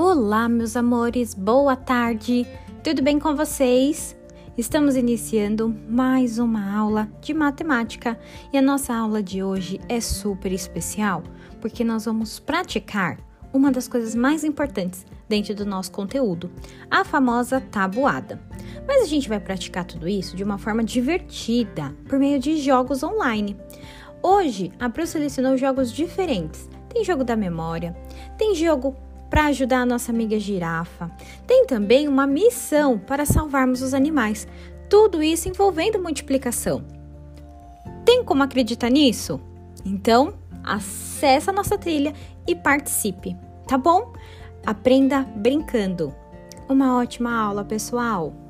Olá, meus amores, boa tarde, tudo bem com vocês? Estamos iniciando mais uma aula de matemática e a nossa aula de hoje é super especial porque nós vamos praticar uma das coisas mais importantes dentro do nosso conteúdo, a famosa tabuada. Mas a gente vai praticar tudo isso de uma forma divertida, por meio de jogos online. Hoje, a Bru selecionou jogos diferentes. Tem jogo da memória, tem jogo para ajudar a nossa amiga girafa, tem também uma missão para salvarmos os animais. Tudo isso envolvendo multiplicação. Tem como acreditar nisso? Então, acesse a nossa trilha e participe, tá bom? Aprenda brincando. Uma ótima aula, pessoal!